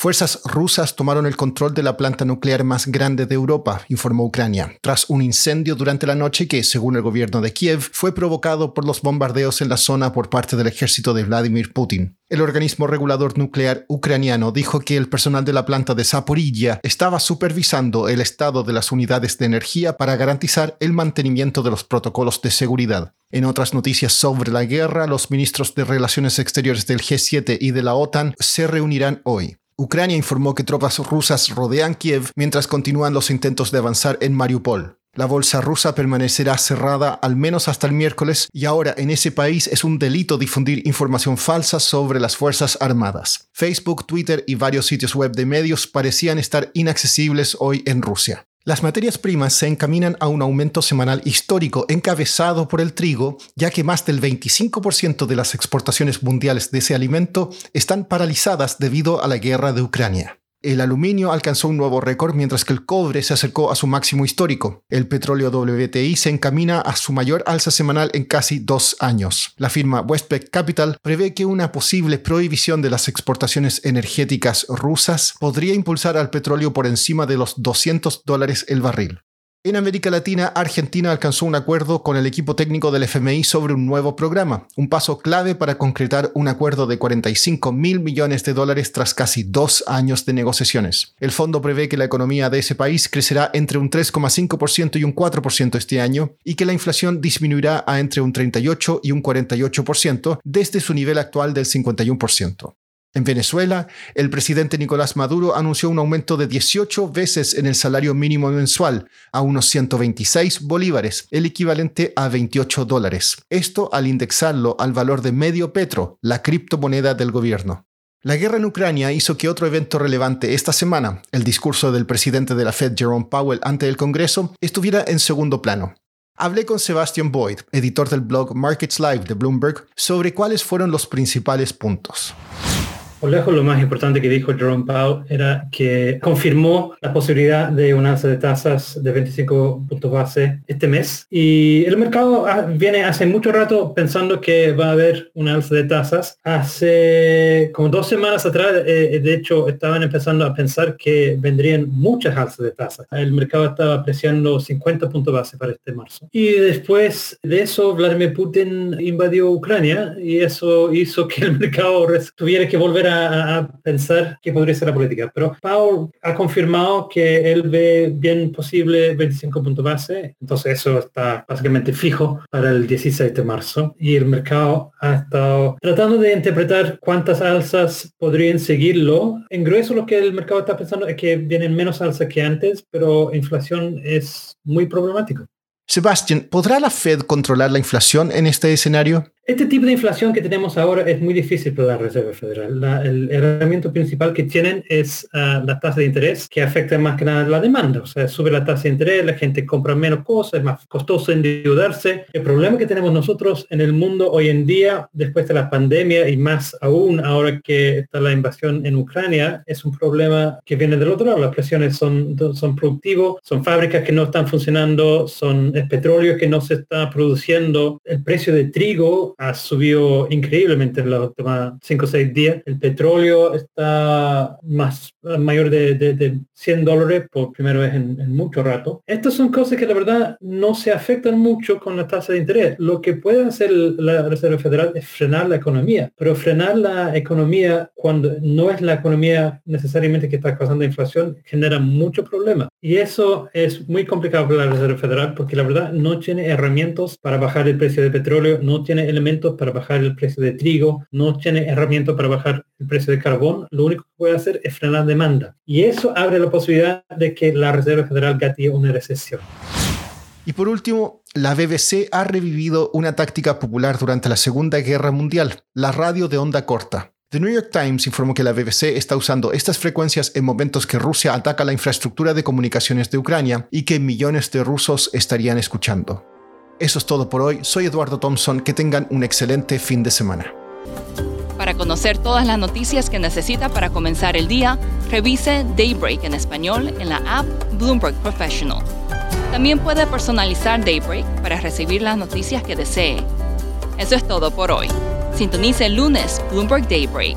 Fuerzas rusas tomaron el control de la planta nuclear más grande de Europa, informó Ucrania, tras un incendio durante la noche que, según el gobierno de Kiev, fue provocado por los bombardeos en la zona por parte del ejército de Vladimir Putin. El organismo regulador nuclear ucraniano dijo que el personal de la planta de Zaporilla estaba supervisando el estado de las unidades de energía para garantizar el mantenimiento de los protocolos de seguridad. En otras noticias sobre la guerra, los ministros de Relaciones Exteriores del G7 y de la OTAN se reunirán hoy. Ucrania informó que tropas rusas rodean Kiev mientras continúan los intentos de avanzar en Mariupol. La bolsa rusa permanecerá cerrada al menos hasta el miércoles y ahora en ese país es un delito difundir información falsa sobre las Fuerzas Armadas. Facebook, Twitter y varios sitios web de medios parecían estar inaccesibles hoy en Rusia. Las materias primas se encaminan a un aumento semanal histórico encabezado por el trigo, ya que más del 25% de las exportaciones mundiales de ese alimento están paralizadas debido a la guerra de Ucrania. El aluminio alcanzó un nuevo récord mientras que el cobre se acercó a su máximo histórico. El petróleo WTI se encamina a su mayor alza semanal en casi dos años. La firma Westpac Capital prevé que una posible prohibición de las exportaciones energéticas rusas podría impulsar al petróleo por encima de los 200 dólares el barril. En América Latina, Argentina alcanzó un acuerdo con el equipo técnico del FMI sobre un nuevo programa, un paso clave para concretar un acuerdo de 45 mil millones de dólares tras casi dos años de negociaciones. El fondo prevé que la economía de ese país crecerá entre un 3,5% y un 4% este año y que la inflación disminuirá a entre un 38 y un 48% desde su nivel actual del 51%. En Venezuela, el presidente Nicolás Maduro anunció un aumento de 18 veces en el salario mínimo mensual, a unos 126 bolívares, el equivalente a 28 dólares. Esto al indexarlo al valor de medio petro, la criptomoneda del gobierno. La guerra en Ucrania hizo que otro evento relevante esta semana, el discurso del presidente de la Fed Jerome Powell ante el Congreso, estuviera en segundo plano. Hablé con Sebastian Boyd, editor del blog Markets Live de Bloomberg, sobre cuáles fueron los principales puntos. Por lejos, lo más importante que dijo Jerome Powell era que confirmó la posibilidad de un alza de tasas de 25 puntos base este mes. Y el mercado viene hace mucho rato pensando que va a haber un alza de tasas. Hace como dos semanas atrás, eh, de hecho, estaban empezando a pensar que vendrían muchas alzas de tasas. El mercado estaba apreciando 50 puntos base para este marzo. Y después de eso, Vladimir Putin invadió Ucrania y eso hizo que el mercado tuviera que volver a a, pensar que podría ser la política. Pero Powell ha confirmado que él ve bien posible 25 puntos base, entonces eso está básicamente fijo para el 16 de marzo y el mercado ha estado tratando de interpretar cuántas alzas podrían seguirlo. En grueso lo que el mercado está pensando es que vienen menos alzas que antes, pero inflación es muy problemático. Sebastián, ¿podrá la Fed controlar la inflación en este escenario? Este tipo de inflación que tenemos ahora es muy difícil para la Reserva Federal. el herramienta principal que tienen es uh, la tasa de interés, que afecta más que nada la demanda. O sea, sube la tasa de interés, la gente compra menos cosas, es más costoso endeudarse. El problema que tenemos nosotros en el mundo hoy en día, después de la pandemia y más aún ahora que está la invasión en Ucrania, es un problema que viene del otro lado. Las presiones son, son productivos, son fábricas que no están funcionando, son es petróleo que no se está produciendo, el precio de trigo ha subido increíblemente en los últimos 5 o 6 días. El petróleo está más mayor de, 100 dólares por primera vez en, mucho rato. Estas son cosas que la verdad no se afectan mucho con la tasa de interés. Lo que puede hacer la Reserva Federal es frenar la economía, pero frenar la economía cuando no es la economía necesariamente que está causando inflación genera mucho problema. Y eso es muy complicado para la Reserva Federal porque la verdad no tiene herramientas para bajar el precio del petróleo, no tiene elementos para bajar el precio de trigo, no tiene herramientas para bajar el precio de carbón, lo único que puede hacer es frenar demanda. Y eso abre la posibilidad de que la Reserva Federal gatille una recesión. Y por último, la BBC ha revivido una táctica popular durante la Segunda Guerra Mundial, la radio de onda corta. The New York Times informó que la BBC está usando estas frecuencias en momentos que Rusia ataca la infraestructura de comunicaciones de Ucrania y que millones de rusos estarían escuchando. Eso es todo por hoy. Soy Eduardo Thompson. Que tengan un excelente fin de semana. Para conocer todas las noticias que necesita para comenzar el día, revise Daybreak en español en la app Bloomberg Professional. También puede personalizar Daybreak para recibir las noticias que desee. Eso es todo por hoy. Sintonice el lunes Bloomberg Daybreak